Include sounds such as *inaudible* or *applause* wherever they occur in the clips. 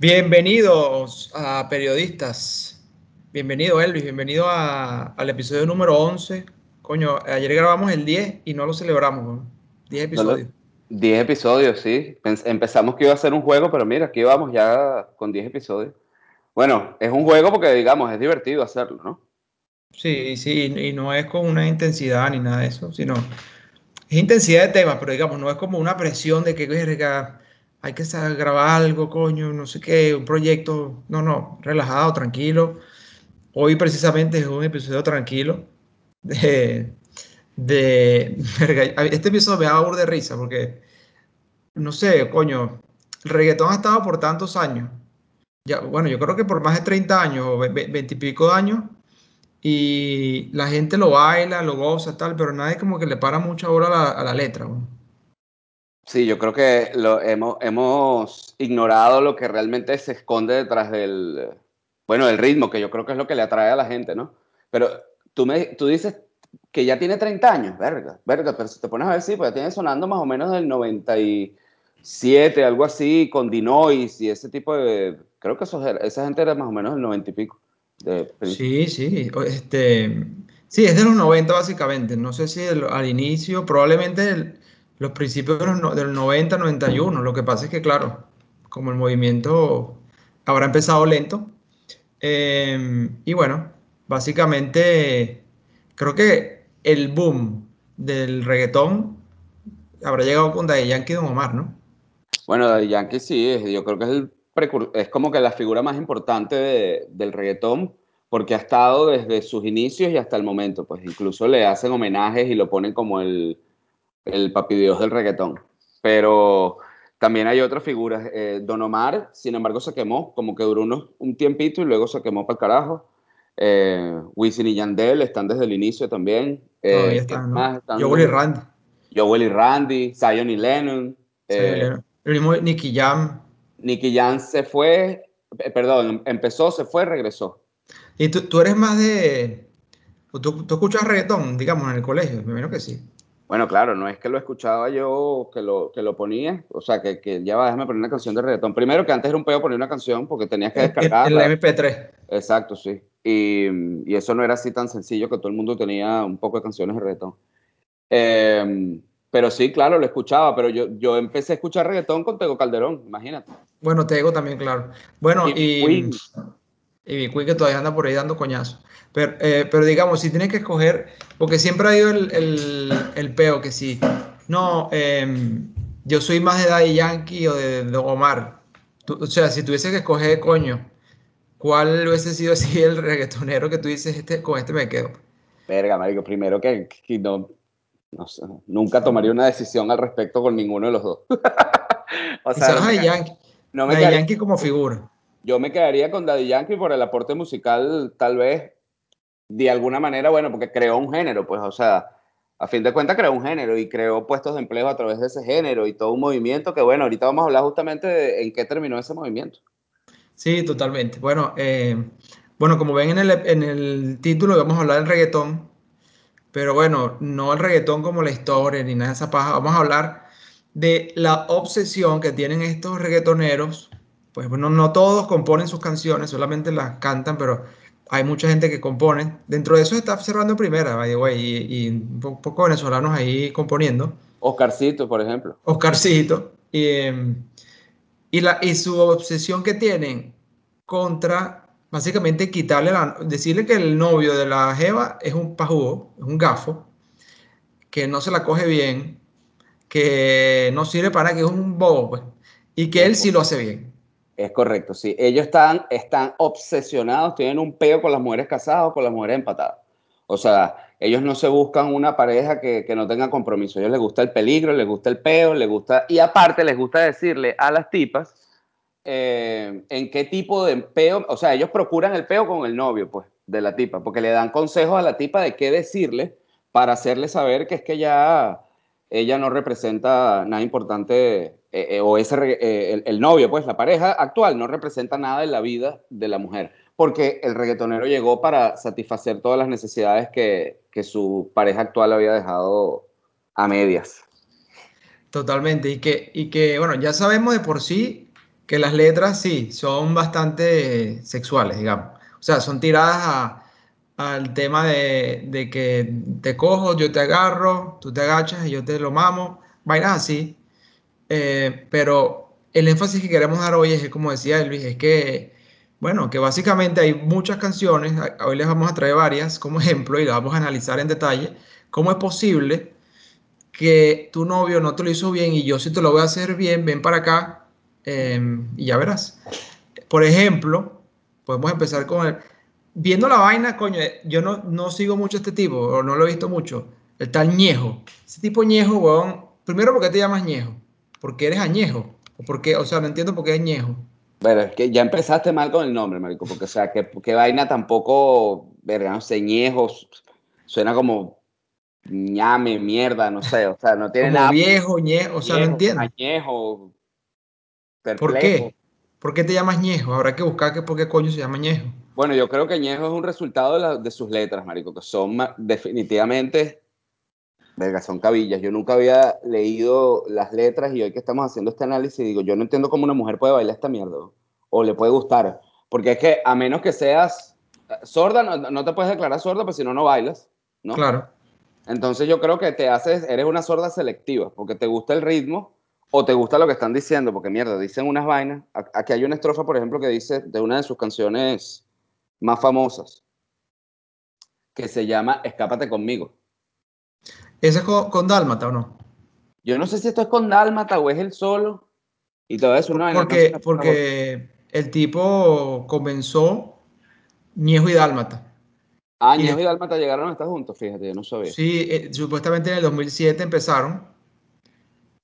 Bienvenidos a periodistas. Bienvenido Elvis, bienvenido a- al episodio número 11. Coño, ayer grabamos el 10 y no lo celebramos. ¿no? 10 episodios. 10 episodios, sí. Empezamos que iba a ser un juego, pero mira, aquí vamos ya con 10 episodios. Bueno, es un juego porque, digamos, es divertido hacerlo, ¿no? Sí, sí, y no es con una intensidad ni nada de eso, sino es intensidad de temas, pero digamos, no es como una presión de que verga, hay que grabar algo, coño, no sé qué, un proyecto. No, no, relajado, tranquilo. Hoy precisamente es un episodio tranquilo de, de este episodio me da burda de risa porque no sé, coño, el reggaetón ha estado por tantos años. Ya, bueno, yo creo que por más de 30 años o 20 y pico de años y la gente lo baila, lo goza, tal, pero nadie como que le para mucha hora a la, a la letra. güey. Sí, yo creo que lo hemos, hemos ignorado lo que realmente se esconde detrás del, bueno, del ritmo, que yo creo que es lo que le atrae a la gente, ¿no? Pero tú, me, tú dices que ya tiene 30 años, verga, verga, pero si te pones a ver, sí, pues ya tiene sonando más o menos del 97, algo así, con Dinois y ese tipo de, creo que era- esa gente era más o menos del 90 y pico. De, Sí, sí, este, sí, es de los 90 básicamente. No sé si el- al inicio, probablemente el- los principios de los del 90, 91. Lo que pasa es que, claro, como el movimiento habrá empezado lento. eh, y bueno, básicamente creo que el boom del reggaetón habrá llegado con Daddy Yankee y Don Omar, ¿no? Bueno, Daddy Yankee sí, yo creo que es, el es como que la figura más importante de- del reggaetón, porque ha estado desde sus inicios y hasta el momento, pues incluso le hacen homenajes y lo ponen como el, el papi dios del reggaetón. Pero también hay otras figuras. eh, Don Omar, sin embargo, se quemó, como que duró unos, un tiempito y luego se quemó para el carajo. Eh, Wisin y Yandel están desde el inicio también. Eh, Todavía ¿quién están, más ¿no? están? Joel y Randy. Joel y Randy, Zion y Lennon. eh, El mismo Nicky Jam. Nicky Jam se fue, perdón, empezó, se fue, regresó. ¿Y tú, tú eres más de... ¿Tú, tú escuchas reggaetón, digamos, en el colegio? Me imagino que sí. Bueno, claro, no es que lo escuchaba yo, que lo, que lo ponía, o sea, que, que ya va, déjame poner una canción de reggaetón. Primero que antes era un pedo poner una canción porque tenías que El, el- descargarla. el MP3. Exacto, sí. Y, y eso no era así tan sencillo que todo el mundo tenía un poco de canciones de reggaetón. Eh, pero sí, claro, lo escuchaba, pero yo, yo empecé a escuchar reggaetón con Tego Calderón, imagínate. Bueno, Tego también, claro. Bueno, Y y, Queen. Y Queen que todavía anda por ahí dando coñazos. Pero, eh, pero digamos, si tienes que escoger, porque siempre ha ido el, el, el peo que sí, no, em, yo soy más de Daddy Yankee o de, de Omar. Tú- o sea, si tuviese que escoger, coño, ¿cuál hubiese sido así el reggaetonero que tú dices, este, con este me quedo? Verga, marico, primero que, que no, no sé, nunca tomaría una decisión al respecto con ninguno de los dos. *laughs* o sea, no me, Yankee, no me Yankee como figura. Yo me quedaría con Daddy Yankee por el aporte musical, tal vez, de alguna manera, bueno, porque creó un género, pues, o sea, a fin de cuentas creó un género y creó puestos de empleo a través de ese género y todo un movimiento que, bueno, ahorita vamos a hablar justamente en qué terminó ese movimiento. Sí, totalmente. Bueno, eh, bueno, como ven en el, en el título, vamos a hablar del reggaetón, pero bueno, no el reggaetón como la historia ni nada de esa paja. Vamos a hablar de la obsesión que tienen estos reggaetoneros. Pues bueno, no todos componen sus canciones, solamente las cantan, pero hay mucha gente que compone. Dentro de eso está Cerrando Primera, by the way, y, y un po- poco venezolanos ahí componiendo. Oscarcito, por ejemplo. Oscarcito. Y, em, y, la, y su obsesión que tienen contra, básicamente, quitarle la, decirle que el novio de la Jeva es un pajugo, es un gafo, que no se la coge bien, que no sirve para que es un bobo, pues, y que él sí lo hace bien. Es correcto, sí. Ellos están, están obsesionados, tienen un peo con las mujeres casadas o con las mujeres empatadas. O sea, ellos no se buscan una pareja que, que no tenga compromiso. A ellos les gusta el peligro, les gusta el peo, les gusta... Y aparte les gusta decirle a las tipas eh, en qué tipo de peo... O sea, ellos procuran el peo con el novio, pues, de la tipa, porque le dan consejos a la tipa de qué decirle para hacerle saber que es que ya ella no representa nada importante, eh, eh, o ese, eh, el, el novio, pues la pareja actual no representa nada en la vida de la mujer, porque el reggaetonero llegó para satisfacer todas las necesidades que, que su pareja actual había dejado a medias. Totalmente. Y que, y que, bueno, ya sabemos de por sí que las letras sí, son bastante sexuales, digamos. O sea, son tiradas al tema de, de que te cojo, yo te agarro, tú te agachas y yo te lo mamo, vainas así. Eh, pero el énfasis que queremos dar hoy es, como decía Elvis, es que, bueno, que básicamente hay muchas canciones, hoy les vamos a traer varias como *laughs* ejemplo y las vamos a analizar en detalle, cómo es posible que tu novio no te lo hizo bien y yo sí te lo voy a hacer bien, ven para acá eh, y ya verás. Por ejemplo, podemos empezar con el... Viendo la vaina, coño, eh, yo no, no sigo mucho a este tipo, o no lo he visto mucho, el tal Ñejo. Ese tipo Ñejo, weón, primero, ¿por qué te llamas Ñejo? Porque eres añejo. ¿O por qué? O sea, no entiendo por qué es Ñejo. Pero es que ya empezaste mal con el nombre, marico, porque, o sea, que, que vaina tampoco, verga, no sé, ñejos, suena como ñame, mierda, no sé, o sea, no tiene Como nada viejo, Ñejo, o sea, no entiendo. añejo, ¿Por qué? ¿Por qué te llamas Ñejo? Habrá que buscar que por qué coño se llama Ñejo. Bueno, yo creo que ñejo es un resultado de, la- de sus letras, marico, que son definitivamente, verga, son cabillas. Yo nunca había leído las letras y hoy que estamos haciendo este análisis digo, yo no entiendo cómo una mujer puede bailar esta mierda, o le puede gustar, porque es que a menos que seas sorda, no, no te puedes declarar sorda, pues si no, no bailas, ¿no? Claro. Entonces yo creo que te haces, eres una sorda selectiva, porque te gusta el ritmo o te gusta lo que están diciendo, porque mierda, dicen unas vainas. Aquí hay una estrofa, por ejemplo, que dice de una de sus canciones más famosas, que se llama Escápate conmigo. ¿Ese es con, con Dálmata o no? Yo no sé si esto es con Dálmata o es el solo, y te voy a decir una porque, porque el tipo comenzó Ñejo y Dálmata. Ah, Y Ñejo y Dálmata llegaron a estar juntos, fíjate, yo no sabía. sí, eh, supuestamente en el 2007 empezaron.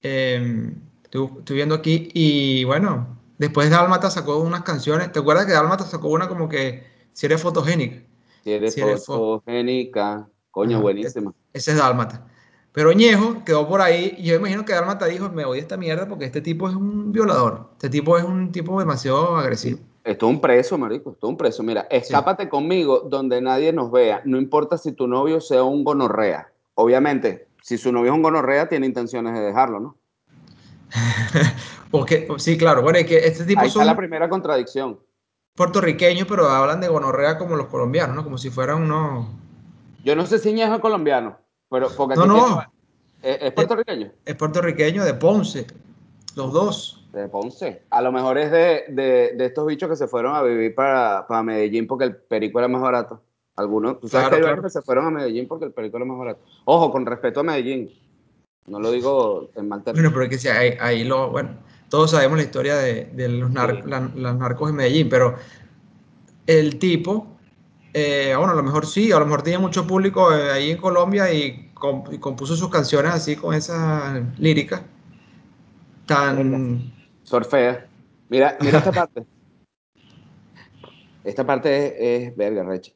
eh, estoy, estoy viendo aquí. Y bueno, después Dálmata sacó unas canciones. ¿Te acuerdas que Dálmata sacó una como que si eres fotogénica? Si eres Si eres fo fotogénica, coño, buenísima. ese es Dálmata. Pero Ñejo quedó por ahí. Y yo imagino que Dálmata dijo: Me voy a esta mierda porque este tipo es un violador. Este tipo es un tipo demasiado agresivo. Esto es un preso, marico, esto es un preso. Mira, Sí. escápate conmigo donde nadie nos vea. No importa si tu novio sea un gonorrea. Obviamente, si su novio es un gonorrea, tiene intenciones de dejarlo, ¿no? *laughs* Porque, sí, claro. Bueno, es que este tipo Ahí está la son primera contradicción. puertorriqueños, pero hablan de gonorrea como los colombianos, ¿no? Como si fueran unos. Yo no sé si Ñejo es colombiano, pero porque No, no. ¿Es, es puertorriqueño? es puertorriqueño de Ponce. Los dos. De Ponce. A lo mejor es de, de, de estos bichos que se fueron a vivir para, para Medellín porque el perico era más barato. Algunos, tú sabes que Claro, hay claro. que se fueron a Medellín porque el perico era más barato. Ojo, con respeto a Medellín. No lo digo en mal Bueno, término. pero es que ahí, ahí lo. Bueno, todos sabemos la historia de, de los nar- Sí. la- las narcos en Medellín, pero el tipo. Eh, bueno, a lo mejor sí, a lo mejor tenía mucho público eh, ahí en Colombia y, comp- y compuso sus canciones así con esa lírica tan. Sorfea. Mira, mira esta *laughs* parte. Esta parte es, es verga, recha.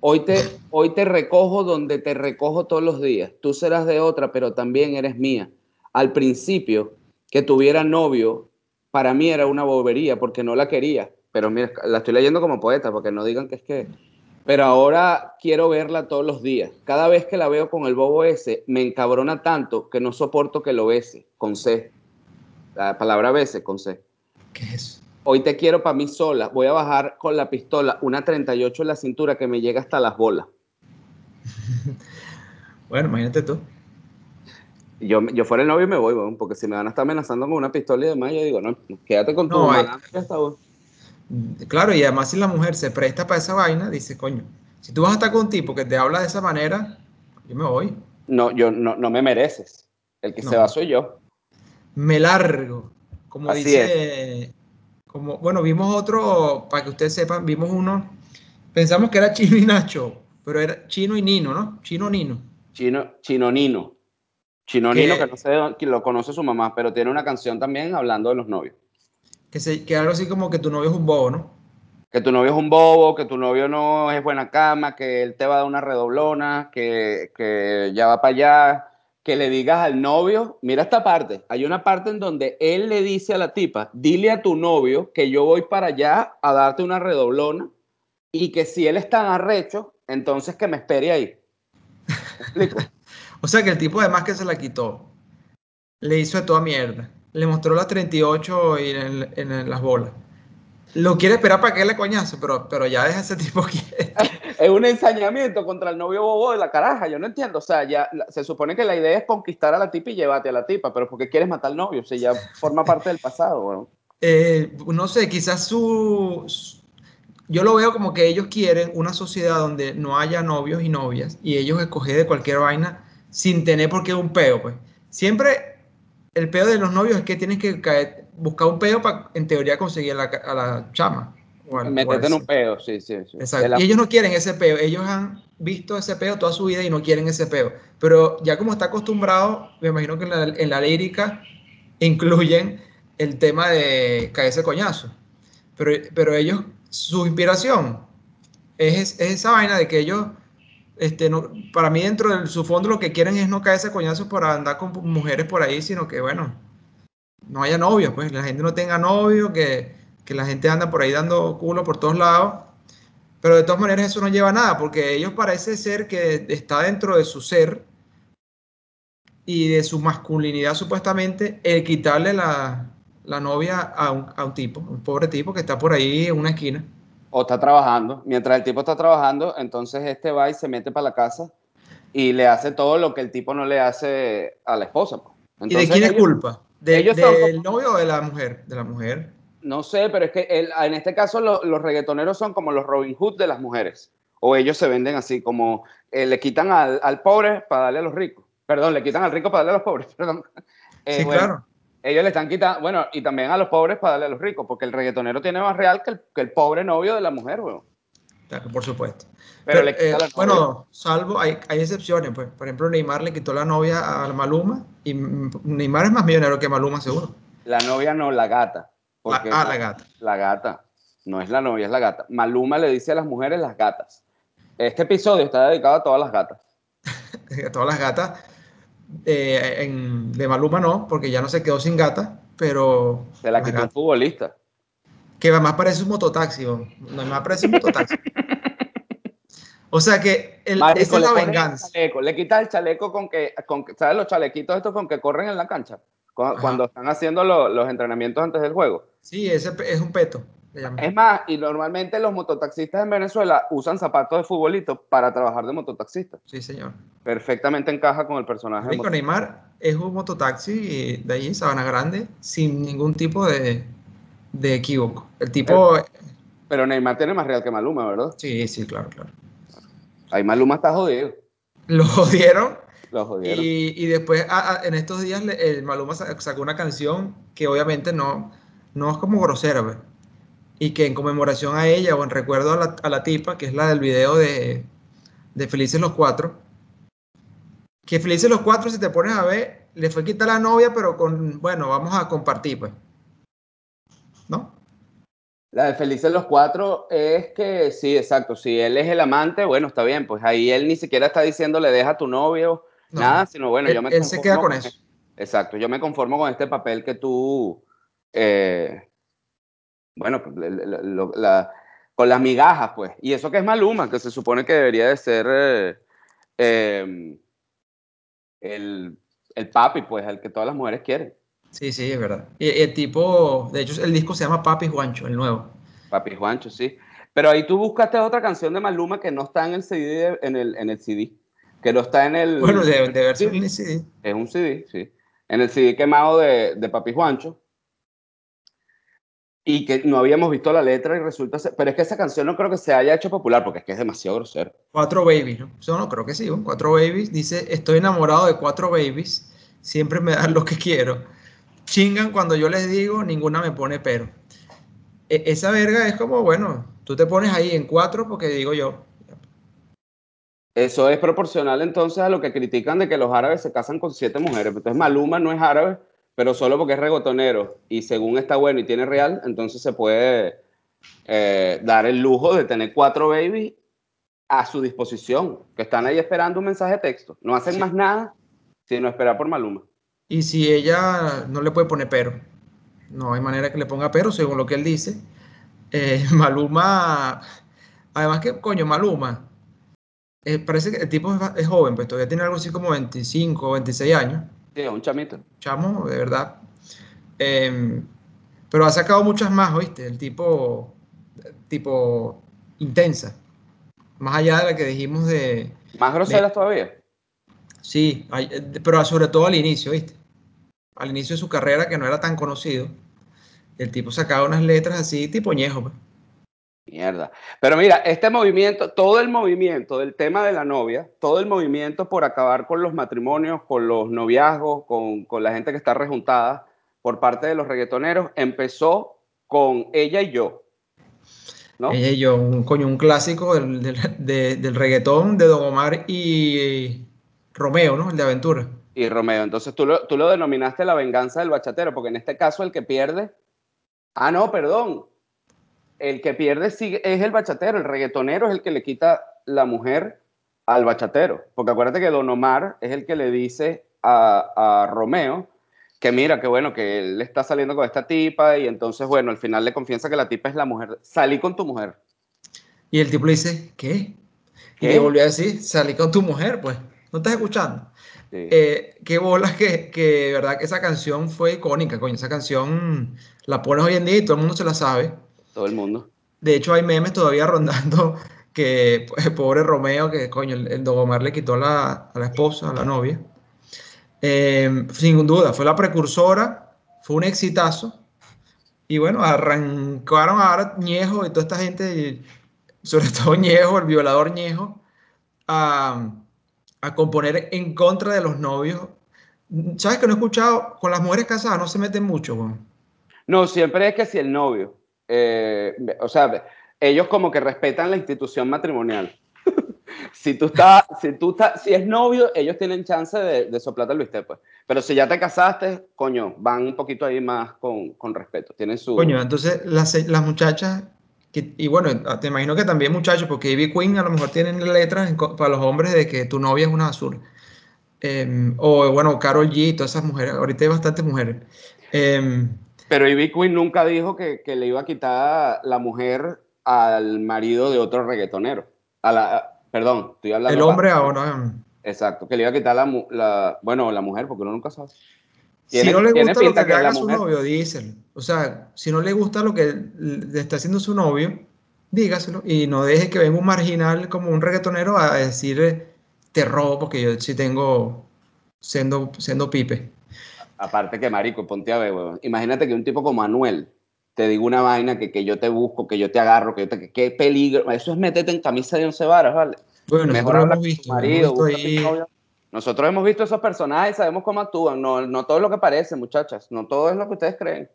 Hoy te, hoy te recojo donde te recojo todos los días. Tú serás de otra, pero también eres mía. Al principio, que tuviera novio, para mí era una bobería porque no la quería. Pero mira, la estoy leyendo como poeta, porque no digan que es que... Pero ahora quiero verla todos los días. Cada vez que la veo con el bobo ese, me encabrona tanto que no soporto que lo bese, con C. La palabra bese, con C. ¿Qué es eso? Hoy te quiero para mí sola. Voy a bajar con la pistola una 38 en la cintura que me llega hasta las bolas. *laughs* Bueno, imagínate tú. Yo, yo fuera el novio y me voy, porque si me van a estar amenazando con una pistola y demás, yo digo, no, quédate con tu No, está, weón. Claro, y además si la mujer se presta para esa vaina, dice, coño, si tú vas a estar con un tipo que te habla de esa manera, yo me voy. No, yo, no, no me mereces. El que se va No, soy yo. me largo. Como Así es. dice, como, bueno, vimos otro, para que ustedes sepan, vimos uno, pensamos que era Chino y Nacho, pero era Chino y Nino, ¿no? Chino Nino. Chino, Chinonino. Chinonino, que no Que, sé quién lo conoce su mamá, pero tiene una canción también hablando de los novios. Que, se, que algo así como que tu novio es un bobo, ¿no? Que tu novio es un bobo, que tu novio no es buena cama, que él te va a dar una redoblona, que, que ya va para allá, que le digas al novio, mira esta parte, hay una parte en donde él le dice a la tipa, dile a tu novio que yo voy para allá a darte una redoblona y que si él es tan arrecho, entonces que me espere ahí. ¿Me explico? *laughs* O sea que el tipo además que se la quitó, le hizo de toda mierda. Le mostró las 38 y en, en- en las bolas. Lo quiere esperar para que le coñazo, pero, pero ya deja ese *laughs* tipo quieto. Es un ensañamiento contra el novio bobo de la caraja, yo no entiendo. O sea, ya se supone que la idea es conquistar a la tipa y llevarte a la tipa, pero ¿por qué quieres matar al novio? O sea, ya forma parte del pasado. Eh, no sé, quizás su, su- Yo lo veo como que ellos quieren una sociedad donde no haya novios y novias y ellos escoger de cualquier vaina sin tener por qué un peo, pues. Siempre el peo de los novios es que tienes que caer- buscar un peo para, en teoría, conseguir a la, a la chama. al- Meterte en un peo, sí, sí, sí. Exacto. la- Y ellos no quieren ese peo. Ellos han visto ese peo toda su vida y no quieren ese peo. Pero ya como está acostumbrado, me imagino que en la, en la lírica incluyen el tema de caerse coñazo. Pero, pero ellos, su inspiración es, es esa vaina de que ellos, este, no, para mí dentro de su fondo lo que quieren es no caerse coñazos para andar con mujeres por ahí, sino que, bueno, no haya novios, pues la gente no tenga novio, que, que la gente anda por ahí dando culo por todos lados. Pero de todas maneras eso no lleva a nada, porque ellos parece ser que está dentro de su ser y de su masculinidad supuestamente el quitarle la, la novia a un, a un tipo, un pobre tipo que está por ahí en una esquina. O está trabajando. Mientras el tipo está trabajando, entonces este va y se mete para la casa y le hace todo lo que el tipo no le hace a la esposa. pues. ¿Y de quién es ellos- culpa? ¿De- ellos ¿Del como- novio o de la mujer? De la mujer. No sé, pero es que el- en este caso lo- los reggaetoneros son como los Robin Hood de las mujeres. O ellos se venden así, como eh, le quitan al, al pobre para darle a los ricos. Perdón, le quitan al rico para darle a los pobres. *laughs* Perdón. Eh, sí, bueno, claro. Ellos le están quitando, bueno, y también a los pobres para darle a los ricos, porque el reggaetonero tiene más real que el, que el pobre novio de la mujer, weón. Claro, Por supuesto. Pero, Pero, eh, la bueno, salvo, hay, hay excepciones, pues. Por ejemplo, Neymar le quitó la novia a Maluma y Neymar es más millonario que Maluma, seguro. La novia no, la gata. La- Porque ah, la gata. La gata. No es la novia, es la gata. Maluma le dice a las mujeres las gatas. Este episodio está dedicado a todas las gatas. *laughs* A todas las gatas. Eh, en- de Maluma no, porque ya no se quedó sin gata, pero Se la quitó un futbolista. que más parece un mototaxi, ¿no? Neymar parece un mototaxi. *laughs* O sea que el, Marico, esa es la venganza. chaleco, le quita el chaleco con que, con ¿sabes los chalequitos estos con que corren en la cancha? Cuando están haciendo lo- los entrenamientos antes del juego. Sí, ese es un peto. Es más, y normalmente los mototaxistas en Venezuela usan zapatos de futbolito para trabajar de mototaxista. Sí, señor. Perfectamente encaja con el personaje. de Marico, moto- Neymar es un mototaxi de en Sabana Grande sin ningún tipo de, de equívoco. El tipo, Pero Neymar tiene más real que Maluma, ¿verdad? sí, sí, claro, claro. Ahí Maluma está jodido. Lo jodieron Lo jodieron. y, y después a- a- en estos días el Maluma sa- sacó una canción que obviamente no, no es como grosera, pues, y que en conmemoración a ella o en recuerdo a la, a la tipa, que es la del video de, de Felices los Cuatro, que Felices los Cuatro, si te pones a ver, le fue quitar la novia, pero con, bueno, vamos a compartir, pues. ¿No? La de Felices los Cuatro es que, sí, exacto, si él es el amante, bueno, está bien, pues ahí él ni siquiera está diciéndole deja a tu novio, No. nada, sino bueno, él, yo me él se queda con con eso. Exacto, yo me conformo con este papel que tú, eh, bueno, pues, la- con las migajas, pues. Y eso que es Maluma, que se supone que debería de ser eh, eh, el, el papi, pues, el que todas las mujeres quieren. Sí, sí, es verdad. Y, el tipo, de hecho, el disco se llama Papi Juancho, el nuevo. Papi Juancho, sí. Pero ahí tú buscaste otra canción de Maluma que no está en el CD, en el, en el CD, que no está en el... Bueno, de, de verse un CD. Es un CD, sí. En el CD quemado de, de Papi Juancho. Y que no habíamos visto la letra y resulta ser... Pero es que esa canción no creo que se haya hecho popular porque es que es demasiado grosero. Cuatro babies, ¿no? Yo no creo que sí, ¿no? Cuatro babies. Dice, estoy enamorado de cuatro babies. Siempre me dan lo que quiero. Chingan cuando yo les digo, ninguna me pone pero. E- esa verga es como, bueno, tú te pones ahí en cuatro porque digo yo. Eso es proporcional entonces a lo que critican de que los árabes se casan con siete mujeres. Entonces Maluma no es árabe, pero solo porque es regotonero y según está bueno y tiene real, entonces se puede eh, dar el lujo de tener cuatro babies a su disposición, que están ahí esperando un mensaje de texto. No hacen Sí. más nada sino esperar por Maluma. Y si ella no le puede poner pero. No hay manera que le ponga pero, según lo que él dice. Eh, *laughs* Maluma, además que, coño, Maluma, eh, parece que el tipo es, es joven, pues todavía tiene algo así como 25 o 26 años. Sí, es un chamito. chamo, de verdad. Em, pero ha sacado muchas más, ¿oíste? El tipo, tipo intensa. Más allá de la que dijimos de... Más de- groseras todavía. sí, pero sobre todo al inicio, ¿viste? Al inicio de su carrera, que no era tan conocido, el tipo sacaba unas letras así, tipo ñejo, pues. Mierda. Pero mira, este movimiento, todo el movimiento del tema de la novia, todo el movimiento por acabar con los matrimonios, con los noviazgos, con, con la gente que está rejuntada por parte de los reggaetoneros, empezó con ella y yo, ¿no? Ella y yo, un coño, un clásico del, del, de- del reggaetón de Don Omar y Romeo, ¿no? El de Aventura. Y Romeo. Entonces tú lo, tú lo denominaste la venganza del bachatero, porque en este caso el que pierde. Ah, no, perdón. El que pierde sí es el bachatero, el reggaetonero es el que le quita la mujer al bachatero. Porque acuérdate que Don Omar es el que le dice a, a Romeo que mira, que bueno, que él está saliendo con esta tipa y entonces, bueno, al final le confiesa que la tipa es la mujer. Salí con tu mujer. Y el tipo le dice, ¿qué? Y le volvió a decir, salí con tu mujer, pues. ¿No estás escuchando? Sí. Eh, qué bolas que, que, verdad, que esa canción fue icónica, coño. Esa canción la pones hoy en día y todo el mundo se la sabe. Todo el mundo. De hecho, hay memes todavía rondando *laughs* que, pues, *laughs* pobre Romeo, que coño, el, el Don Omar le quitó la, a la esposa, a la novia. Eh, sin duda, fue la precursora, fue un exitazo. Y bueno, arrancaron ahora Ñejo y toda esta gente, sobre *laughs* todo Ñejo, el violador Ñejo, a, a componer en contra de los novios. ¿Sabes que no he escuchado? Con las mujeres casadas no se meten mucho, weón. No, siempre es que si el novio, eh, o sea, ellos como que respetan la institución matrimonial. *laughs* si tú estás, si tú estás, si es novio, ellos tienen chance de, de soplarte el bistec, pues. Pero si ya te casaste, coño, van un poquito ahí más con, con respeto. Tienen su. Coño, entonces las, las muchachas, que, y bueno, te imagino que también muchachos, porque Ivy Queen a lo mejor tienen letras en para los hombres de que tu novia es una azul. Eh, o bueno, Carol G, todas esas mujeres, ahorita hay bastantes mujeres. Eh, Pero Ivy Queen nunca dijo que, que le iba a quitar la mujer al marido de otro reggaetonero. A la, perdón, estoy hablando. el hombre ahora, Exacto, que le iba a quitar la, la bueno, la mujer, porque uno nunca sabe. si no le gusta lo que que la haga su mujer. novio, díselo. O sea, si no le gusta lo que le está haciendo su novio, dígaselo. Y no deje que venga un marginal como un reggaetonero a decir, eh, te robo porque yo sí tengo siendo, siendo pipe. Aparte que, marico, ponte a ver, weón. Imagínate que un tipo como Manuel te diga una vaina que, que yo te busco, que yo te agarro, que yo te... Qué peligro. Eso es meterte en camisa de once varas, ¿vale? Bueno, Mejor habla con tu visto, marido, tu ahí novia. Nosotros hemos visto esos personajes, sabemos cómo actúan. No, no todo es lo que parece, muchachas. No todo es lo que ustedes creen.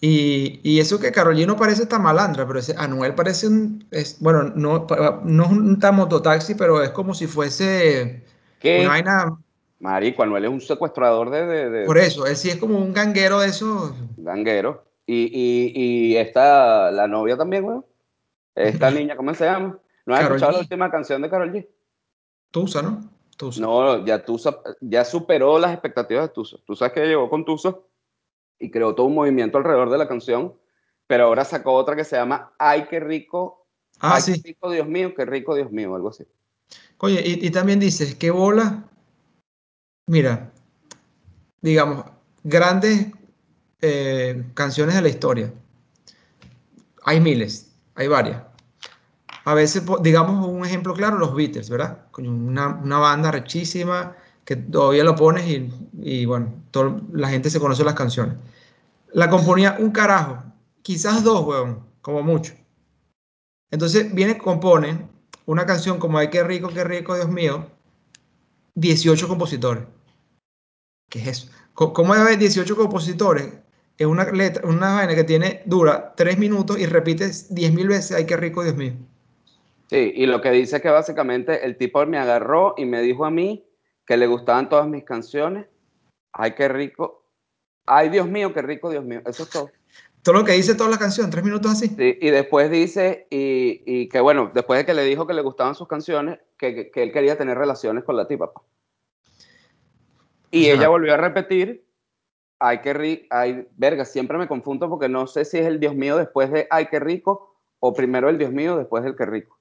Y, y eso que Carolina parece tan malandra, pero ese Anuel parece un, es, bueno, no, no es un mototaxi, pero es como si fuese una ¿Qué? vaina, Marico, Anuel es un secuestrador de, de, de- por eso, él sí es como un ganguero de esos, ganguero. Y, y, y esta, la novia también, weón. Esta *laughs* niña, ¿cómo se llama? ¿No has Karol escuchado la G. última canción de Karol G? Tusa, ¿no? Tusa. No, ya Tusa ya superó las expectativas de Tusa. Tú sabes que llegó con Tusa y creó todo un movimiento alrededor de la canción, pero ahora sacó otra que se llama Ay, qué rico, Ah, ay, sí. qué rico, Dios mío, qué rico, Dios mío, algo así. Oye, y, y también dices, qué bola, mira, digamos, grandes eh, canciones de la historia. Hay miles, hay varias. A veces, digamos un ejemplo claro, los Beatles, ¿verdad? Una, una banda rechísima que todavía lo pones y, y, bueno, la gente se conoce las canciones. La componía un carajo, quizás dos, weón, como mucho. Entonces viene, compone una canción como Ay, qué rico, qué rico, Dios mío, 18 compositores. ¿Qué es eso? ¿Cómo haber 18 compositores en una letra, una vaina que tiene, dura 3 minutos y repites 10.000 veces, ay, qué rico, Dios mío? Sí, y lo que dice es que básicamente el tipo me agarró y me dijo a mí que le gustaban todas mis canciones. Ay, qué rico. Ay, Dios mío, qué rico, Dios mío. Eso es todo. Todo lo que dice toda la canción, 3 minutos así. Sí, y después dice, y, y que bueno, después de que le dijo que le gustaban sus canciones, que, que- que él quería tener relaciones con la tipa. pa. Y ella volvió a repetir, ay, qué rico, ay, verga, siempre me confundo porque no sé si es el Dios mío después de ay, qué rico, o primero el Dios mío después del qué rico.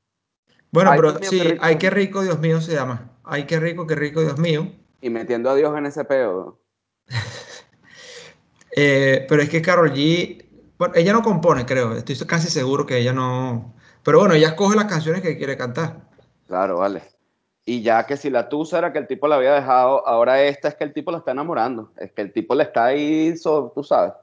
Bueno, Ay, pero mío, sí, qué ay, qué rico, Dios mío, se llama. Ay, qué rico, qué rico, Dios mío. Y metiendo a Dios en ese peo. *laughs* Eh, pero es que Karol G, bueno, ella no compone, creo. Estoy casi seguro que ella no. Pero bueno, ella escoge las canciones que quiere cantar. Claro, vale. Y ya que si la tusa era que el tipo la había dejado, ahora esta es que el tipo la está enamorando. Es que el tipo le está ahí, so- tú sabes,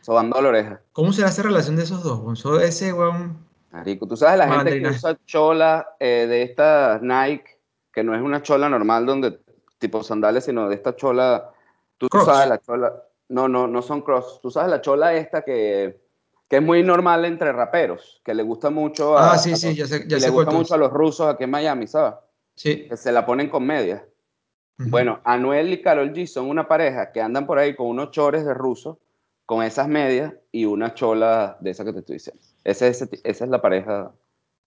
sobando la oreja. ¿Cómo será esa relación de esos dos? Gonzalo, ese weón, Marico, tú sabes la gente que usa chola eh, de esta Nike, que no es una chola normal donde tipo sandales, sino de esta chola, tú sabes la chola, no, no, no son cross, tú sabes la chola esta que, que es muy normal entre raperos, que le gusta mucho a, Ah, sí, a sí, los, ya sé, ya le gusta mucho a los rusos aquí en Miami, ¿sabes? Sí. Que se la ponen con medias. Bueno, Anuel y Karol G son una pareja que andan por ahí con unos chores de ruso, con esas medias y una chola de esa que te estoy diciendo. Ese, ese- esa es la pareja.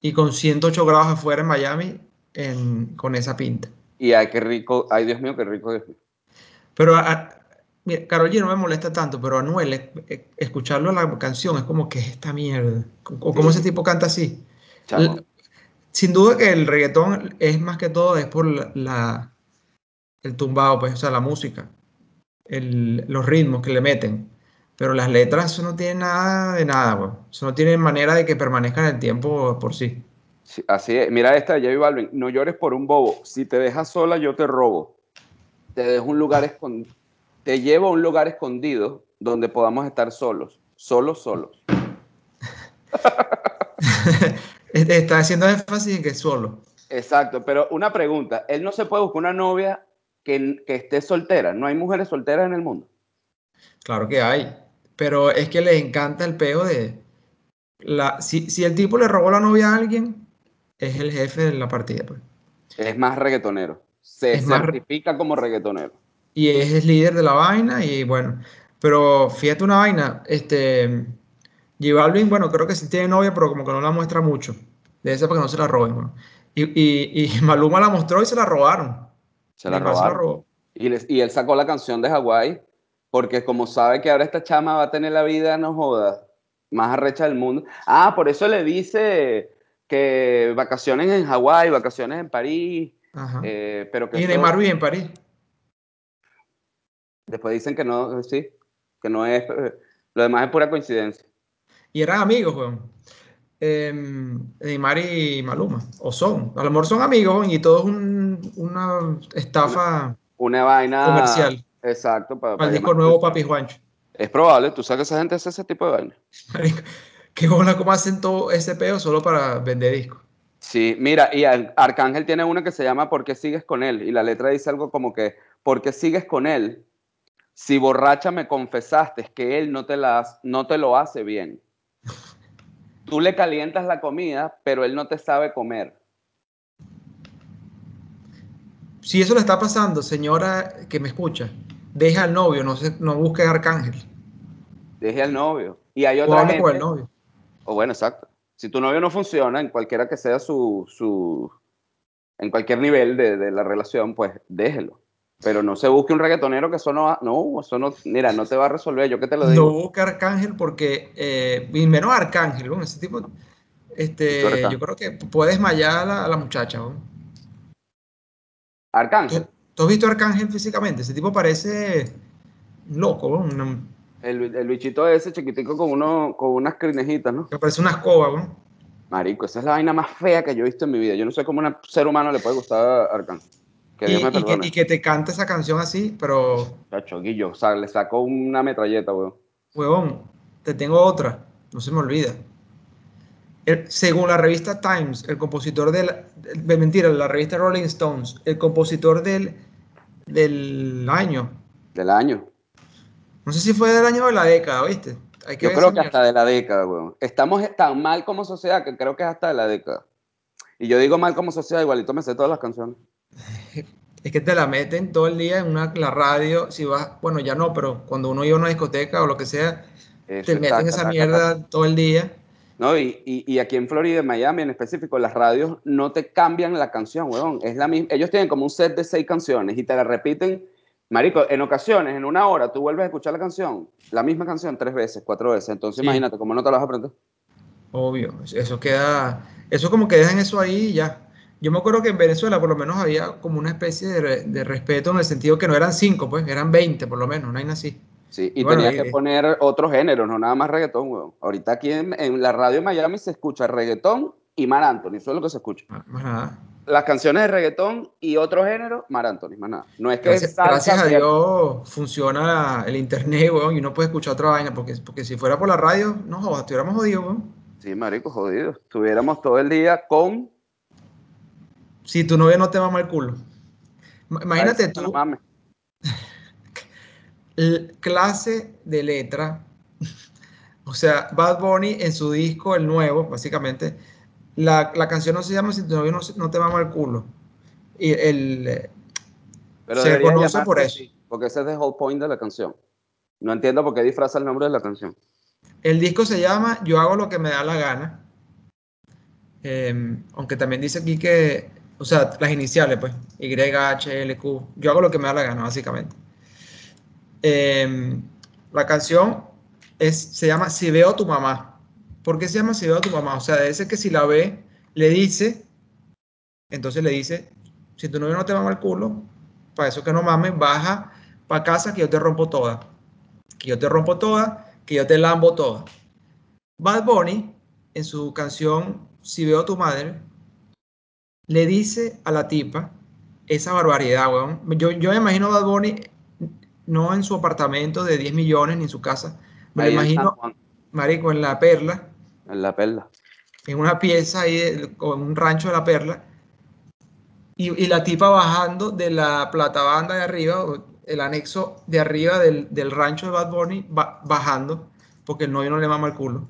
Y con 108 grados afuera en Miami, en- con esa pinta. Y ay, qué rico, ay Dios mío, qué rico, Dios mío. Pero a, a- mira, Karol G no me molesta tanto, pero Anuel, es- escucharlo la canción es como que es esta mierda. O cómo ese tipo canta así. sin duda que el reggaetón es más que todo es por la, la- el tumbado, pues, o sea, la música, el- los ritmos que le meten. Pero las letras, eso no tiene nada de nada, güey. Eso no tiene manera de que permanezcan el tiempo por sí. Sí, así es. Mira esta de J Balvin. No llores por un bobo. Si te dejas sola, yo te robo. Te dejo un lugar escondido. Te llevo a un lugar escondido donde podamos estar solos. Solos, solos. *laughs* Este, Está haciendo énfasis en que es solo. Exacto. Pero una pregunta. Él no se puede buscar una novia que, que esté soltera. No hay mujeres solteras en el mundo. Claro que hay. Pero es que le encanta el peo de la. Si, si el tipo le robó la novia a alguien, es el jefe de la partida, pues. Es más reggaetonero. Se Es más, como reggaetonero. Y es el líder de la vaina, y bueno. Pero fíjate una vaina, este. J Balvin, bueno, creo que sí tiene novia, pero como que no la muestra mucho. Debe ser para que no se la roben, bueno. Y, y, y *laughs* Maluma la mostró y se la robaron. Se la Neymar se la robaron. robó. Y, les- y él sacó la canción de Hawái porque como sabe que ahora esta chama va a tener la vida, no joda, más arrecha del mundo. Ah, por eso le dice que vacaciones en Hawái, vacaciones en París, Ajá. eh, pero que Y Neymar vive en París. Después dicen que no, sí, que no es, eh, lo demás es pura coincidencia. Y eran amigos, weón. Em, Neymar y Maluma. O son. A lo mejor son amigos, weón, y todo es un- una Una, estafa una vaina, comercial exacto, para, para el disco nuevo. Papi Juancho. Es probable, tú sabes que esa gente hace ese tipo de vaina. Marico, Qué bola cómo hacen todo ese peo solo para vender discos. Sí, mira, y Ar- Arcángel tiene una que se llama ¿Por qué sigues con él? Y la letra dice algo como que, ¿por qué sigues con él? Si borracha me confesaste que él no te, las, no te lo hace bien. Tú le calientas la comida, pero él no te sabe comer. Si eso le está pasando, señora que me escucha, deja al novio, no, se, no busque Arcángel. Deje al novio. Y hay O otra con el novio. o bueno, exacto. Si tu novio no funciona, en cualquiera que sea su, su en cualquier nivel de, de la relación, pues déjelo. Pero no se busque un reggaetonero que eso no va, no, eso no, mira, no te va a resolver, yo que te lo No digo. busque a Arcángel porque, eh, y menos a Arcángel, weón, ese tipo, este, yo creo que puede desmayar a la, a la muchacha. weón. Arcángel, ¿Tú, tú has visto a Arcángel físicamente? Ese tipo parece loco, una- el, el bichito ese chiquitico con, uno, con unas crinejitas, ¿no? que parece una escoba, weón. Marico, esa es la vaina más fea que yo he visto en mi vida. Yo no sé cómo a un ser humano le puede gustar Arcángel. Que Dios me Y, y que, perdone. y que te cante esa canción así, pero, Chacho, Guillo, o sea, le sacó una metralleta, weón. huevón, te tengo otra, no se me olvida. El- según la revista Times, el compositor del, de mentira, la revista Rolling Stones, el compositor del, del año, Del año. no sé si fue del año o de la década, ¿viste? Hay que Yo creo que mierda. hasta de la década, weón. Estamos tan mal como sociedad que creo que es hasta de la década. Y yo digo mal como sociedad, igualito me sé todas las canciones. *laughs* Es que te la meten todo el día en una, la radio, si vas, bueno, ya no, pero cuando uno iba a una discoteca o lo que sea, te Eso es meten taca, esa taca, taca. mierda todo el día. No, y, y, y aquí en Florida, en Miami en específico, las radios no te cambian la canción, weón. Es la misma. Ellos tienen como un set de seis canciones y te la repiten. Marico, en ocasiones, en una hora, tú vuelves a escuchar la canción, la misma canción tres veces, cuatro veces. Entonces, Sí. imagínate, ¿cómo no te la vas a aprender? Obvio, eso queda, eso como que dejan eso ahí y ya. Yo me acuerdo que en Venezuela por lo menos había como una especie de, re- de respeto en el sentido que no eran cinco, pues, eran 20 por lo menos, no hay así. Sí, y, Y bueno, tenía y- que poner otros géneros, no nada más reggaetón, weón. Ahorita aquí en, en la radio de Miami se escucha reggaetón y Mar Anthony, eso es lo que se escucha. más más nada. Las canciones de reggaetón y otro género, Mar Anthony, más nada. No es que Gracias, salsa, gracias a. Dios funciona el internet, weón, y uno puede escuchar otra vaina, porque, porque si fuera por la radio, no jodas, estuviéramos jodidos, weón. Sí, marico, jodido. Estuviéramos todo el día con... Si tu novia no te mama el culo. Ma- Imagínate Ay, no tú, mames. *laughs* l- clase de letra, *laughs* o sea, Bad Bunny en su disco, el nuevo, básicamente, la, la canción no se llama Si tu novio no, se- no te mama el culo. Y el, eh, Pero se conoce por eso. así, porque ese es el whole point de la canción. No entiendo por qué disfraza el nombre de la canción. El disco se llama Yo hago lo que me da la gana. Eh, aunque también dice aquí que, o sea, las iniciales, pues, Y, H, L, Q. Yo hago lo que me da la gana, básicamente. Eh, la canción es, se llama Si veo a tu mamá. ¿Por qué se llama Si veo a tu mamá? O sea, debe ser que si la ve, le dice, entonces le dice, si tu novio no te mama el culo, para eso que no mames, baja para casa que yo te rompo toda. Que yo te rompo toda, que yo te lambo toda. Bad Bunny, en su canción Si veo a tu madre, le dice a la tipa esa barbaridad, weón. Yo, yo me imagino a Bad Bunny no en su apartamento de 10 millones ni en su casa. Me Ahí lo imagino, marico, en La Perla, en La Perla. en una pieza ahí, con un rancho de La Perla, y, y la tipa bajando de la platabanda de arriba, el anexo de arriba del, del rancho de Bad Bunny, ba- bajando, porque el novio no le mama el culo.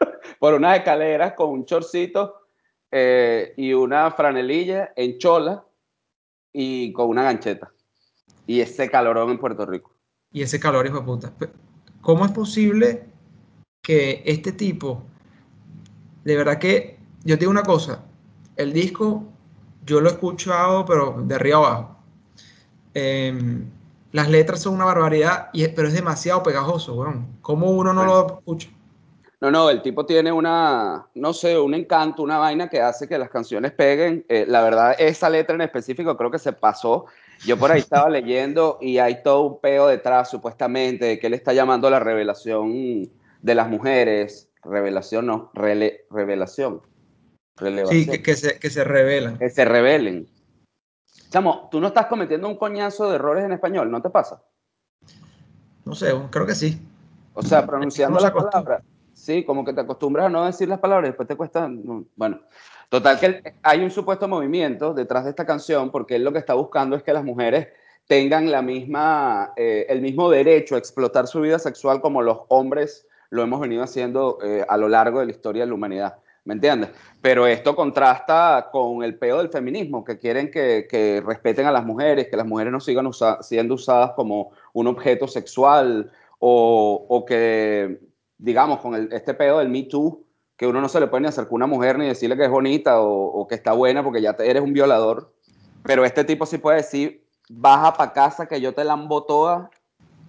*laughs* Por unas escaleras con un chorcito eh, y una franelilla en chola y con una gancheta. Y ese calorón en Puerto Rico. Y ese calor, hijo de puta. ¿Cómo es posible que este tipo, de verdad que, yo te digo una cosa, el disco yo lo he escuchado, pero de arriba abajo. Em, las letras son una barbaridad, y pero es demasiado pegajoso, weón. ¿Cómo uno no Bueno. lo escucha? No, no, el tipo tiene una, no sé, un encanto, una vaina que hace que las canciones peguen. Eh, la verdad, esa letra en específico creo que se pasó. Yo por ahí estaba leyendo y hay todo un peo detrás, supuestamente, de que él está llamando la revelación de las mujeres. Revelación, no, rele- revelación. Relevación. Sí, que, que se, que se revelan. que se rebelen. Chamo, tú no estás cometiendo un coñazo de errores en español, ¿no te pasa? No sé, creo que sí. O sea, pronunciando las palabras. Sí, como que te acostumbras a no decir las palabras después te cuesta. no, Bueno, total que hay un supuesto movimiento detrás de esta canción porque él lo que está buscando es que las mujeres tengan la misma, eh, el mismo derecho a explotar su vida sexual como los hombres lo hemos venido haciendo eh, a lo largo de la historia de la humanidad. ¿Me entiendes? Pero esto contrasta con el peo del feminismo, que quieren que, respeten a las mujeres, que las mujeres no sigan usa- siendo usadas como un objeto sexual o que, digamos, con el- este pedo del Me Too, que uno no se le puede ni acercar a una mujer ni decirle que es bonita o, o que está buena porque ya te- eres un violador. Pero este tipo sí puede decir, baja para casa que yo te lambo toda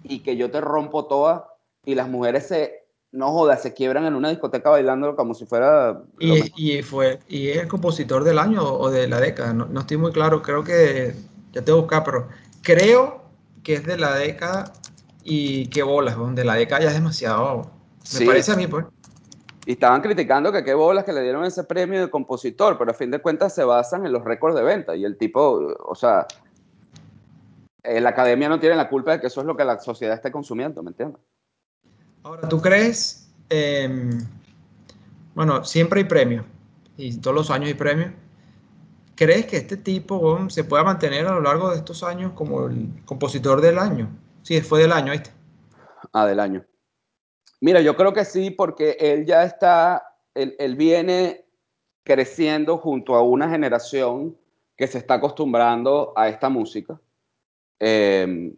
y que yo te rompo toda y las mujeres se, no jodas, se quiebran en una discoteca bailando como si fuera Y, y fue, y es el compositor del año o de la década, no, no estoy muy claro, creo que, ya te voy a buscar, pero creo que es de la década y qué bolas, de la década ya es demasiado, me Sí. parece a mí, pues. Y estaban criticando que qué bolas que le dieron ese premio de compositor, pero a fin de cuentas se basan en los récords de venta. Y el tipo, o sea, eh, la academia no tiene la culpa de que eso es lo que la sociedad esté consumiendo, ¿me entiendes? Ahora, ¿tú crees? em, bueno, siempre hay premios, y todos los años hay premios. ¿Crees que este tipo se pueda mantener a lo largo de estos años como el compositor del año? Sí, fue del año este. Ah, del año. Mira, yo creo que sí, porque él ya está, él, viene creciendo junto a una generación que se está acostumbrando a esta música. Eh,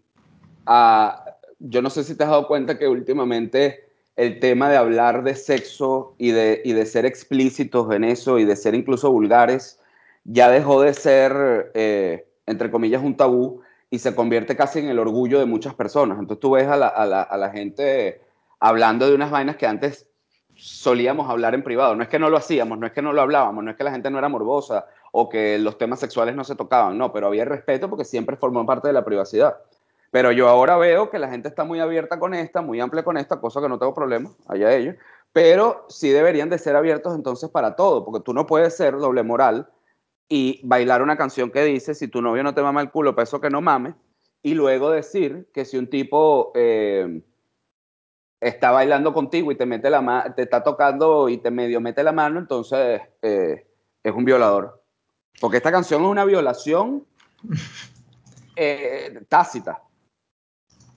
a- yo no sé si te has dado cuenta que últimamente el tema de hablar de sexo y de, y de ser explícitos en eso y de ser incluso vulgares ya dejó de ser, eh, entre comillas, un tabú y se convierte casi en el orgullo de muchas personas. Entonces tú ves a la, a la- a la gente hablando de unas vainas que antes solíamos hablar en privado. No es que no lo hacíamos, no es que no lo hablábamos, no es que la gente no era morbosa o que los temas sexuales no se tocaban, no, pero había respeto porque siempre formó parte de la privacidad. Pero yo ahora veo que la gente está muy abierta con esta, muy amplia con esta, cosa que no tengo problema, allá ellos. Pero sí deberían de ser abiertos entonces para todo, porque tú no puedes ser doble moral y bailar una canción que dice, si tu novio no te mama el culo, para eso que no mames, y luego decir que si un tipo eh, está bailando contigo y te mete la te está tocando y te medio mete la mano, entonces eh, es un violador. Porque esta canción es una violación *laughs* eh, tácita.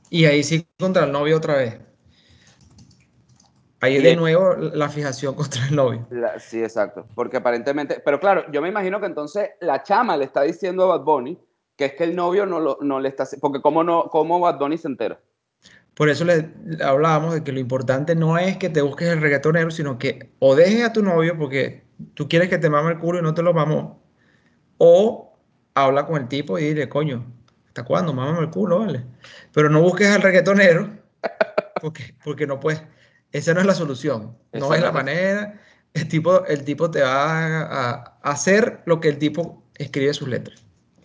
Y ahí sí contra el novio otra vez. Ahí de nuevo la fijación contra el novio. sí, exacto. Porque aparentemente, pero claro, yo me imagino que entonces la chama le está diciendo a Bad Bunny que es que el novio no, lo, no le está... Porque ¿cómo, no, cómo Bad Bunny se entera? Por eso le hablábamos de que lo importante no es que te busques el reggaetonero, sino que o dejes a tu novio porque tú quieres que te mame el culo y no te lo mamó, o habla con el tipo y dile, coño, ¿hasta cuándo? Mámame el culo, vale. Pero no busques al reggaetonero *laughs* porque, porque no puedes. Esa no es la solución, no es la manera. El tipo, el tipo te va a hacer lo que el tipo escribe sus letras.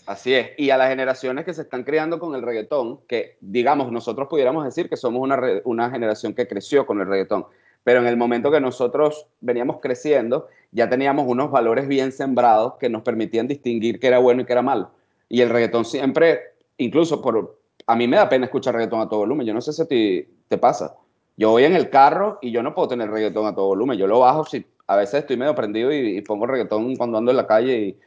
Así es. Y a las generaciones que se están creando con el reggaetón, que digamos, nosotros pudiéramos decir que somos una, una generación que creció con el reggaetón, pero en el momento que nosotros veníamos creciendo, ya teníamos unos valores bien sembrados que nos permitían distinguir qué era bueno y qué era malo. Y el reggaetón siempre, incluso por... A mí me da pena escuchar reggaetón a todo volumen. Yo no sé si ti te pasa. Yo voy en el carro y yo no puedo tener reggaetón a todo volumen. Yo lo bajo si a veces estoy medio prendido y, y pongo reggaetón cuando ando en la calle y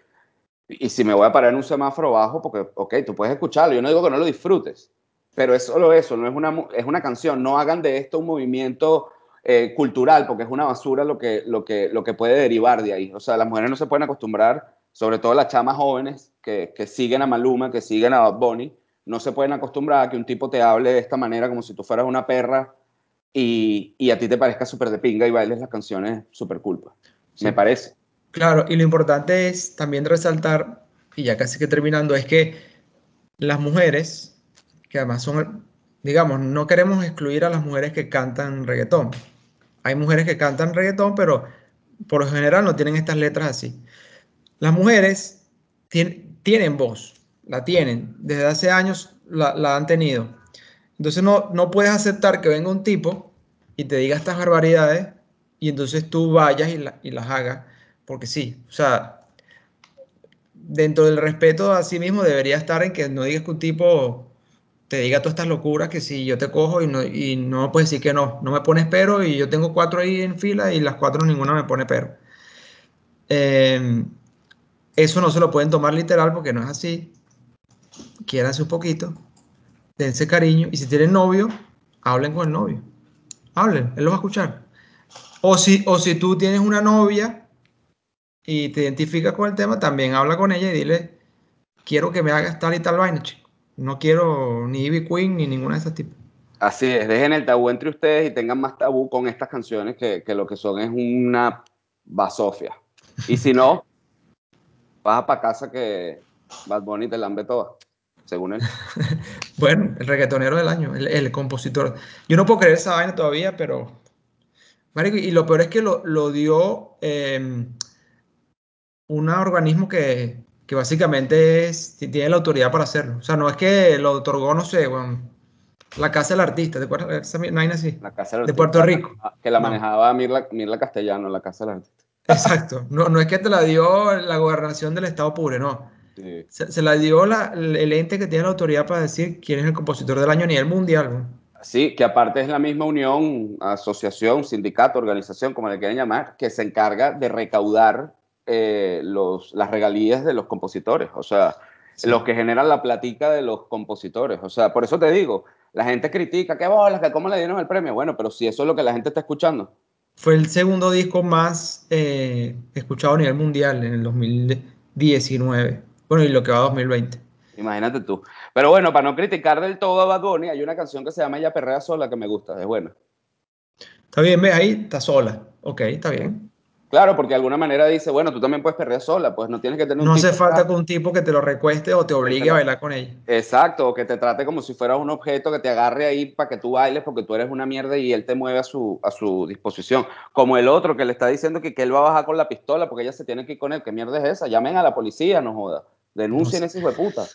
y si me voy a parar en un semáforo bajo, porque, ok, tú puedes escucharlo, yo no digo que no lo disfrutes, pero es solo eso, no es una, es una canción, no hagan de esto un movimiento eh, cultural, porque es una basura lo que, lo, que, lo que puede derivar de ahí. O sea, las mujeres no se pueden acostumbrar, sobre todo las chamas jóvenes que, que siguen a Maluma, que siguen a Bad Bunny, no se pueden acostumbrar a que un tipo te hable de esta manera como si tú fueras una perra y, y a ti te parezca súper de pinga y bailes las canciones súper culpa. Me parece. Claro, y lo importante es también resaltar, y ya casi que terminando, es que las mujeres, que además son, digamos, no queremos excluir a las mujeres que cantan reggaetón. Hay mujeres que cantan reggaetón, pero por lo general no tienen estas letras así. Las mujeres tienen, voz, la tienen, desde hace años la, han tenido. Entonces no, no puedes aceptar que venga un tipo y te diga estas barbaridades y entonces tú vayas y, y las hagas porque sí, o sea, dentro del respeto a sí mismo debería estar en que no digas que un tipo te diga todas estas locuras que si yo te cojo y no, y no puedes decir que no, no me pones pero y yo tengo cuatro ahí en fila y las cuatro ninguna me pone pero. Em, eso no se lo pueden tomar literal porque no es así. Quiéranse un poquito, dense cariño y si tienen novio, hablen con el novio. Hablen, él lo va a escuchar. O si, o si tú tienes una novia y te identifica con el tema, también habla con ella y dile, quiero que me hagas tal y tal vaina, chico. No quiero ni Ivy Queen ni ninguna de esas tipos. Así es, dejen el tabú entre ustedes y tengan más tabú con estas canciones que, que lo que son es una basofia. Y si no, *laughs* vas para casa que Bad Bunny te lambe toda, según él. *laughs* bueno, el reggaetonero del año, el, compositor. Yo no puedo creer esa vaina todavía, pero... y lo peor es que lo, lo dio... Eh, un organismo que, que básicamente es, tiene la autoridad para hacerlo. O sea, no es que lo otorgó, no sé, bueno, la Casa del Artista, ¿te acuerdas? Esa así. La Casa del De Puerto Rico. Que la manejaba Mirla, Mirla, Castellano, la Casa del Artista. Exacto. No, no es que te la dio la gobernación del Estado Pure, no. Se, la dio la, el ente que tiene la autoridad para decir quién es el compositor del año a nivel mundial. Sí, que aparte es la misma unión, asociación, sindicato, organización, como le quieran llamar, que se encarga de recaudar eh, los, las regalías de los compositores, o sea, los que generan la platica de los compositores. O sea, por eso te digo, la gente critica, qué bolas, que cómo le dieron el premio. Bueno, pero si eso es lo que la gente está escuchando. Fue el segundo disco más eh, escuchado a nivel mundial en el 2019. Bueno, y lo que va a 2020. Imagínate tú. Pero bueno, para no criticar del todo a Bad Bunny, hay una canción que se llama Ella Perrea Sola que me gusta, es buena. Está bien, ve ahí, está sola. Ok, está bien. Claro, porque de alguna manera dice, bueno, tú también puedes perrear sola, pues no tienes que tener un No hace falta con un tipo que te lo recueste o te obligue a bailar con ella. Exacto, o que te trate como si fuera un objeto que te agarre ahí para que tú bailes porque tú eres una mierda y él te mueve a su, a su disposición. Como el otro que le está diciendo que, que él va a bajar con la pistola porque ella se tiene que ir con él. ¿Qué mierda es esa? Llamen a la policía, no joda. Denuncien ese hijo de puta.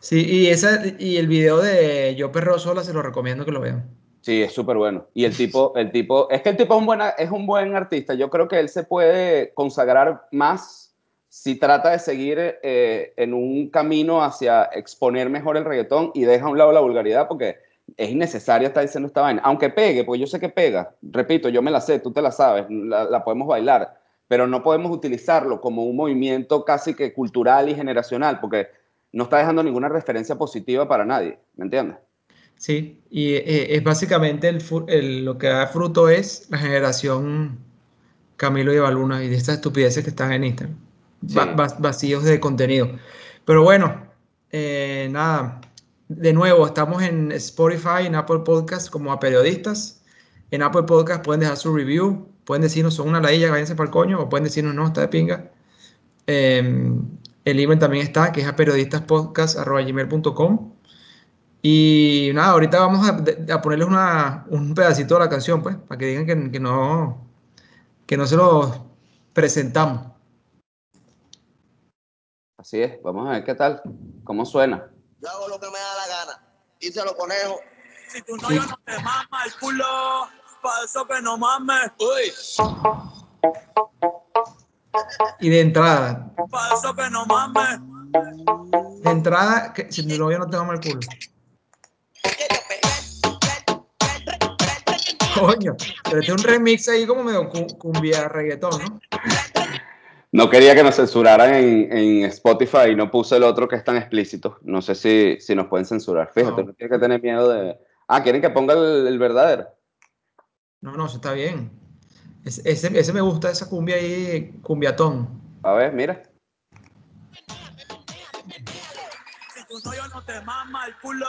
Sí, y, esa, y el video de Yo Perreo Sola se lo recomiendo que lo vean. Sí, es súper bueno. Y el tipo, el tipo, es que el tipo es un, buen, artista. Yo creo que él se puede consagrar más si trata de seguir eh, en un camino hacia exponer mejor el reggaetón y deja a un lado la vulgaridad porque es innecesario estar diciendo esta vaina. Aunque pegue, porque yo sé que pega. Repito, yo me la sé, tú te la sabes, la, la podemos bailar, pero no podemos utilizarlo como un movimiento casi que cultural y generacional porque no está dejando ninguna referencia positiva para nadie, ¿me entiendes? Sí, y eh, es básicamente el, el, lo que da fruto es la generación Camilo y Baluna y de estas estupideces que están en Instagram. Sí. Va, vacíos de contenido. Pero bueno, eh, nada, de nuevo, estamos en Spotify, en Apple Podcast como a periodistas. En Apple Podcast pueden dejar su review, pueden decirnos son una ladilla, váyanse para el coño, o pueden decirnos no, está de pinga. Eh, el email también está, que es a periodistaspodcast.gmail.com. Y nada, ahorita vamos a, a ponerles una, un pedacito de la canción, pues, para que digan que, que, no, que no se lo presentamos. Así es, vamos a ver qué tal, cómo suena. Yo hago lo que me da la gana, dice los conejos. Si tu novio sí. no te mama el culo, pa' eso que no mames. Uy. Y de entrada. Pa' eso que no mames. De entrada, que, si tu novio no te mama el culo. *laughs* Coño, pero este es un remix ahí como medio cumbia reggaetón, ¿no? No quería que nos censuraran en, en, Spotify y no puse el otro que es tan explícito. No sé si, si nos pueden censurar. Fíjate, no, no tienes que tener miedo de. Ah, ¿quieren que ponga el, el verdadero? No, no, eso está bien. Ese, ese, ese, me gusta, esa cumbia ahí, cumbiatón. A ver, mira. Si tu novio no te mama el culo,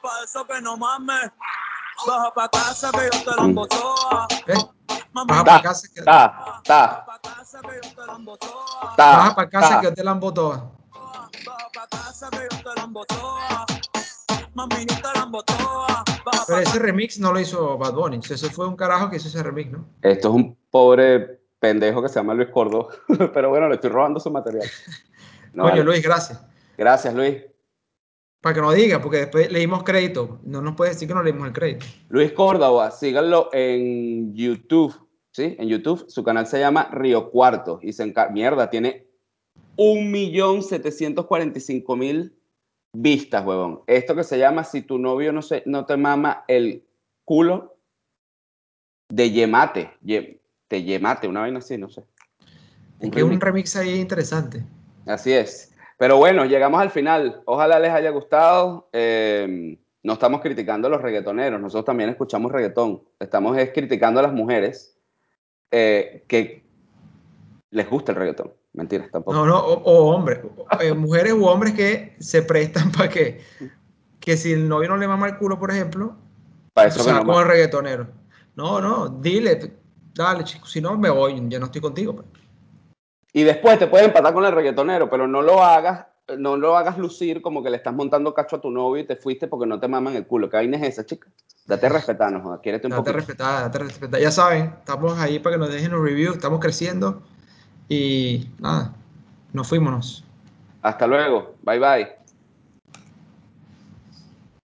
pa' eso que no mames. Baja pa' casa que yo te la embozoa. ¿Eh? Baja para casa que ta, ta. Baja para casa que yo te la embotoa. Baja pa' casa que yo te la embozoa. Mami, yo te la embozoa. Pero ese remix no lo hizo Bad Bunny. Ese fue un carajo que hizo ese remix, ¿no? Esto es un pobre pendejo que se llama Luis Córdoba. *laughs* Pero bueno, le estoy robando su material. *laughs* No, Coño, vale. Luis, gracias. Gracias, Luis. Para que nos diga, porque después leímos crédito. No nos puede decir que no leímos el crédito. Luis Córdoba, síganlo en YouTube. ¿Sí? En YouTube. Su canal se llama Río Cuarto. Y se encarga. Mierda, tiene 1.745.000 vistas, huevón. Esto que se llama Si tu novio no, se, no te mama el culo de Yemate. Ye, de Yemate, una vaina así, no sé. Es que es un remix ahí interesante. Así es. Pero bueno, llegamos al final. Ojalá les haya gustado. Eh, no estamos criticando a los reggaetoneros, nosotros también escuchamos reggaetón. Estamos es, criticando a las mujeres eh, que les gusta el reggaetón. Mentiras, tampoco. No, no, o, o hombres, eh, mujeres u hombres que se prestan *laughs* para que, que si el novio no le mama el culo, por ejemplo, para eso o sea, el reggaetonero. No, no, dile, dale, chico, si no me voy, ya no estoy contigo. Pues. Y después te puedes empatar con el reggaetonero, pero no lo hagas, no lo hagas lucir como que le estás montando cacho a tu novio y te fuiste porque no te maman el culo. ¿Qué vaina es esa, chica? Date respetar, no jodas. Un date poquito. respetar, date respetar. Ya saben, estamos ahí para que nos dejen un review, estamos creciendo y nada, nos fuimos. Hasta luego. Bye bye.